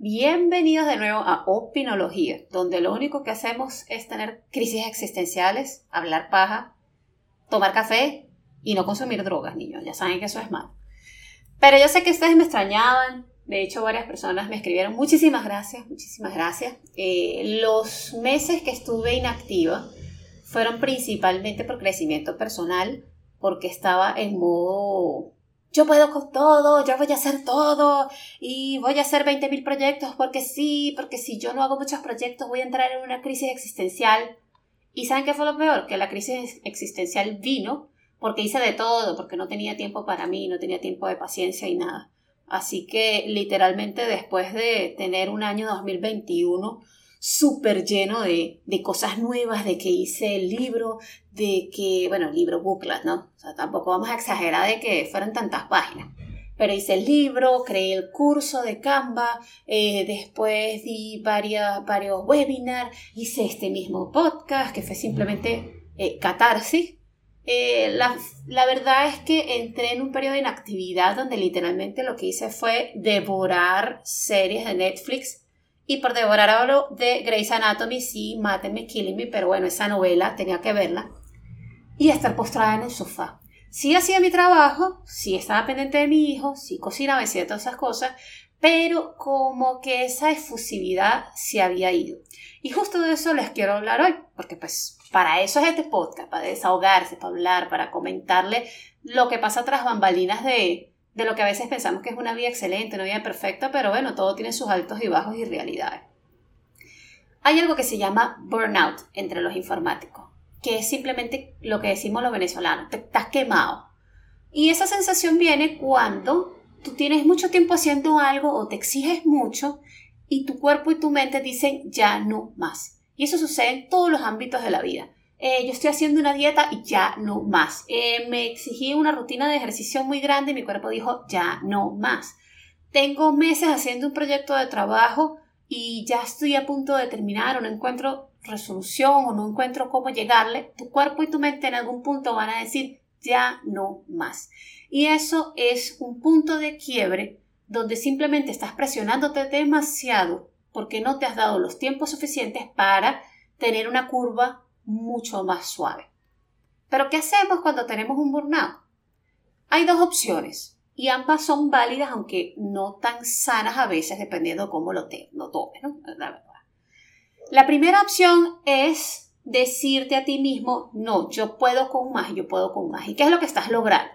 Bienvenidos de nuevo a Opinología, donde lo único que hacemos es tener crisis existenciales, hablar paja, tomar café y no consumir drogas, niños. Ya saben que eso es malo. Pero yo sé que ustedes me extrañaban. De hecho, varias personas me escribieron. Muchísimas gracias, muchísimas gracias. Eh, los meses que estuve inactiva fueron principalmente por crecimiento personal, porque estaba en modo yo puedo con todo, yo voy a hacer todo y voy a hacer 20.000 proyectos porque sí, porque si yo no hago muchos proyectos voy a entrar en una crisis existencial. ¿Y saben qué fue lo peor? Que la crisis existencial vino porque hice de todo, porque no tenía tiempo para mí, no tenía tiempo de paciencia y nada. Así que literalmente después de tener un año 2021 súper lleno de, de, cosas nuevas, de que hice el libro, de que, bueno, libro booklet, ¿no? O sea, tampoco vamos a exagerar de que fueran tantas páginas. Pero hice el libro, creé el curso de Canva, eh, después di varios webinars, hice este mismo podcast que fue simplemente eh, catarsis. Eh, la, la verdad es que entré en un periodo de inactividad donde literalmente lo que hice fue devorar series de Netflix y por devorar hablo de Grey's Anatomy, sí, Mátenme, Killing Me, pero bueno, esa novela tenía que verla. Y estar postrada en el sofá. Sí hacía mi trabajo, sí estaba pendiente de mi hijo, sí cocinaba, hacía todas esas cosas, pero como que esa efusividad se había ido. Y justo de eso les quiero hablar hoy, porque pues para eso es este podcast, para desahogarse, para hablar, para comentarle lo que pasa tras bambalinas de, de lo que a veces pensamos que es una vida excelente, una vida perfecta, pero bueno, todo tiene sus altos y bajos y realidades. Hay algo que se llama burnout entre los informáticos, que es simplemente lo que decimos los venezolanos, te estás quemado. Y esa sensación viene cuando tú tienes mucho tiempo haciendo algo o te exiges mucho y tu cuerpo y tu mente dicen ya no más. Y eso sucede en todos los ámbitos de la vida. Eh, yo estoy haciendo una dieta y ya no más. Eh, me exigí una rutina de ejercicio muy grande y mi cuerpo dijo ya no más. Tengo meses haciendo un proyecto de trabajo y ya estoy a punto de terminar o no encuentro resolución o no encuentro cómo llegarle. Tu cuerpo y tu mente en algún punto van a decir ya no más. Y eso es un punto de quiebre donde simplemente estás presionándote demasiado porque no te has dado los tiempos suficientes para tener una curva mucho más suave. Pero ¿qué hacemos cuando tenemos un burnout? Hay dos opciones y ambas son válidas aunque no tan sanas a veces dependiendo cómo lo, te, lo tomes, La verdad. La primera opción es decirte a ti mismo, no, yo puedo con más, yo puedo con más. ¿Y qué es lo que estás logrando?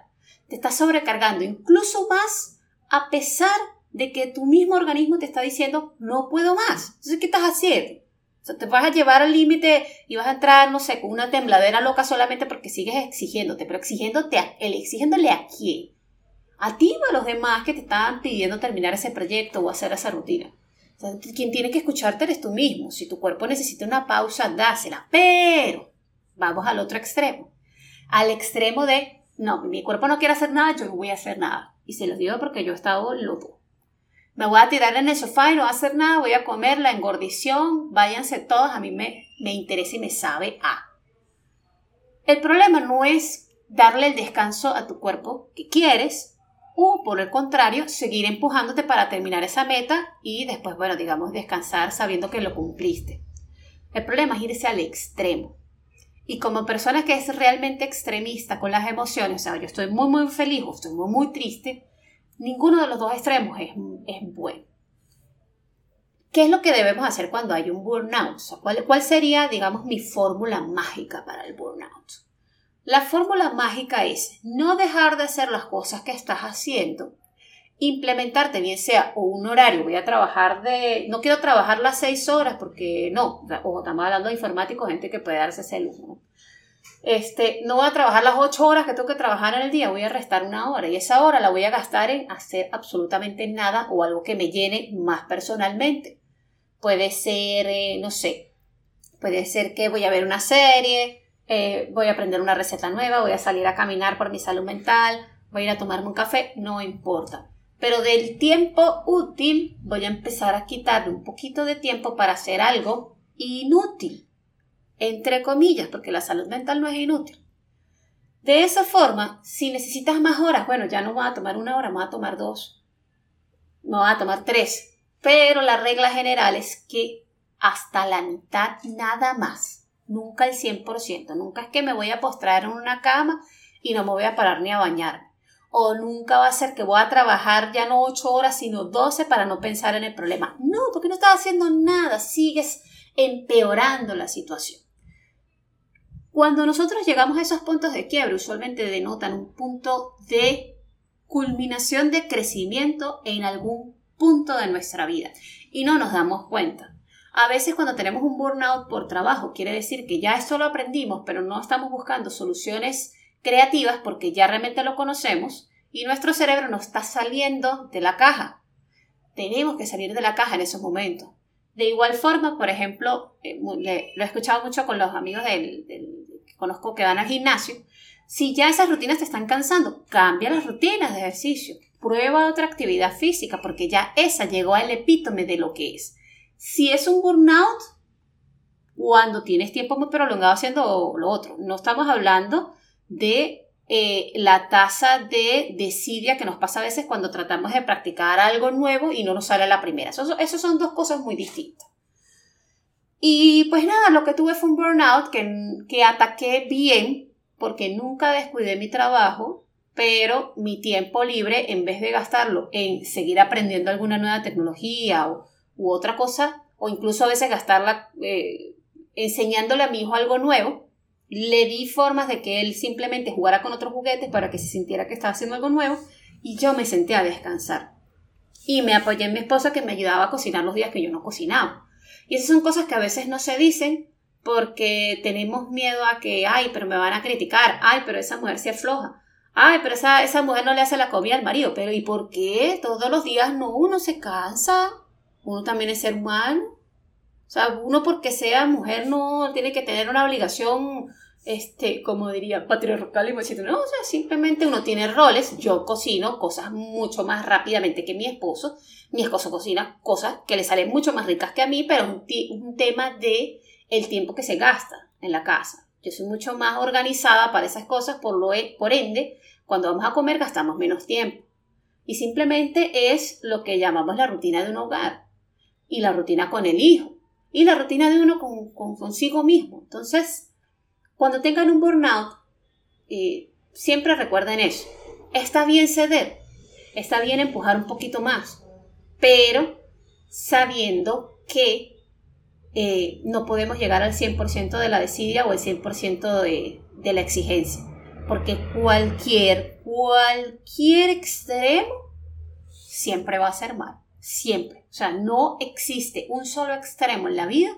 Te estás sobrecargando incluso más a pesar de que tu mismo organismo te está diciendo, no puedo más. Entonces, ¿qué estás haciendo? O sea, te vas a llevar al límite y vas a entrar, no sé, con una tembladera loca solamente porque sigues exigiéndote, pero exigiéndote a, exigiéndole a quién. A ti o a los demás que te estaban pidiendo terminar ese proyecto o hacer esa rutina. Quien tiene que escucharte eres tú mismo. Si tu cuerpo necesita una pausa, dásela. Pero vamos al otro extremo. Al extremo de, no, mi cuerpo no quiere hacer nada, yo no voy a hacer nada. Y se los digo porque yo he estado loco. Me voy a tirar en el sofá y no voy a hacer nada, voy a comer la engordición, váyanse todos, a mí me, me interesa y me sabe a. El problema no es darle el descanso a tu cuerpo que quieres, o por el contrario, seguir empujándote para terminar esa meta y después, bueno, digamos, descansar sabiendo que lo cumpliste. El problema es irse al extremo. Y como persona que es realmente extremista con las emociones, o sea, yo estoy muy, muy feliz o estoy muy, muy triste, ninguno de los dos extremos es, bueno. ¿Qué es lo que debemos hacer cuando hay un burnout? ¿cuál, ¿Cuál sería, digamos, mi fórmula mágica para el burnout? La fórmula mágica es no dejar de hacer las cosas que estás haciendo, implementarte bien sea un horario, voy a trabajar de, no quiero trabajar las seis horas porque no, o estamos hablando de informáticos, gente que puede darse ese este, no voy a trabajar las ocho horas que tengo que trabajar en el día, voy a restar una hora y esa hora la voy a gastar en hacer absolutamente nada o algo que me llene más personalmente. Puede ser, eh, no sé, puede ser que voy a ver una serie, eh, voy a aprender una receta nueva, voy a salir a caminar por mi salud mental, voy a ir a tomarme un café, no importa. Pero del tiempo útil voy a empezar a quitarle un poquito de tiempo para hacer algo inútil entre comillas, porque la salud mental no es inútil. De esa forma, si necesitas más horas, bueno, ya no va a tomar una hora, va a tomar dos, me va a tomar tres, Pero la regla general es que hasta la mitad nada más, nunca el 100%, nunca es que me voy a postrar en una cama y no me voy a parar ni a bañar. O nunca va a ser que voy a trabajar ya no 8 horas, sino 12 para no pensar en el problema. No, porque no estás haciendo nada, sigues empeorando la situación. Cuando nosotros llegamos a esos puntos de quiebre, usualmente denotan un punto de culminación de crecimiento en algún punto de nuestra vida y no nos damos cuenta. A veces cuando tenemos un burnout por trabajo, quiere decir que ya esto lo aprendimos, pero no estamos buscando soluciones creativas porque ya realmente lo conocemos y nuestro cerebro no está saliendo de la caja. Tenemos que salir de la caja en esos momentos. De igual forma, por ejemplo, eh, lo he escuchado mucho con los amigos del, que conozco que van al gimnasio. Si ya esas rutinas te están cansando, cambia las rutinas de ejercicio. Prueba otra actividad física porque ya esa llegó al epítome de lo que es. Si es un burnout, cuando tienes tiempo muy prolongado haciendo lo otro. No estamos hablando de eh, la tasa de desidia que nos pasa a veces cuando tratamos de practicar algo nuevo y no nos sale la primera. Esas son dos cosas muy distintas. Y pues nada, lo que tuve fue un burnout que, que ataqué bien porque nunca descuidé mi trabajo, pero mi tiempo libre, en vez de gastarlo en seguir aprendiendo alguna nueva tecnología o, u otra cosa, o incluso a veces gastarla eh, enseñándole a mi hijo algo nuevo, le di formas de que él simplemente jugara con otros juguetes para que se sintiera que estaba haciendo algo nuevo y yo me senté a descansar. Y me apoyé en mi esposa que me ayudaba a cocinar los días que yo no cocinaba. Y esas son cosas que a veces no se dicen porque tenemos miedo a que, ay, pero me van a criticar, ay, pero esa mujer se afloja, ay, pero esa, esa mujer no le hace la comida al marido, pero ¿y por qué? Todos los días no, uno se cansa, uno también es ser humano. O sea, uno porque sea mujer no tiene que tener una obligación este, como diría, patriarcal y machista. No, o sea, simplemente uno tiene roles. Yo cocino cosas mucho más rápidamente que mi esposo. Mi esposo cocina cosas que le salen mucho más ricas que a mí, pero es un, tema de el tiempo que se gasta en la casa. Yo soy mucho más organizada para esas cosas, por, lo, e, por ende, cuando vamos a comer gastamos menos tiempo. Y simplemente es lo que llamamos la rutina de un hogar. Y la rutina con el hijo. Y la rutina de uno con consigo mismo. Entonces, cuando tengan un burnout, eh, siempre recuerden eso. Está bien ceder, está bien empujar un poquito más, pero sabiendo que eh, no podemos llegar al 100% de la desidia o al 100% de, de la exigencia. Porque cualquier, cualquier extremo siempre va a ser mal. Siempre. O sea, no existe un solo extremo en la vida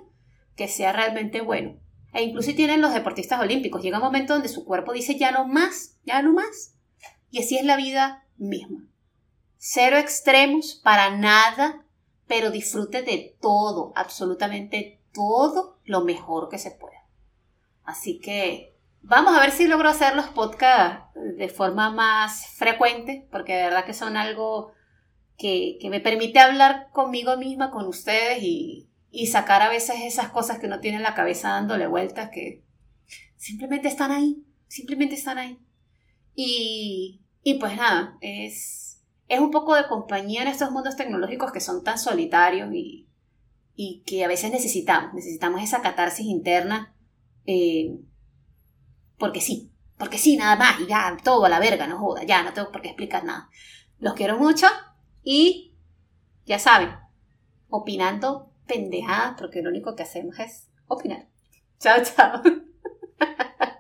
que sea realmente bueno. E incluso tienen los deportistas olímpicos. Llega un momento donde su cuerpo dice ya no más, ya no más. Y así es la vida misma. Cero extremos para nada, pero disfrute de todo, absolutamente todo lo mejor que se pueda. Así que vamos a ver si logro hacer los podcasts de forma más frecuente, porque de verdad que son algo que, que me permite hablar conmigo misma, con ustedes y, y sacar a veces esas cosas que no tiene la cabeza dándole vueltas que simplemente están ahí, simplemente están ahí. Y, y pues nada, es, es un poco de compañía en estos mundos tecnológicos que son tan solitarios y, y que a veces necesitamos, necesitamos esa catarsis interna, eh, porque sí, porque sí, nada más, y ya, todo a la verga, no joda, ya, no tengo por qué explicar nada. Los quiero mucho y ya saben, opinando pendejadas porque lo único que hacemos es opinar. Chao, chao.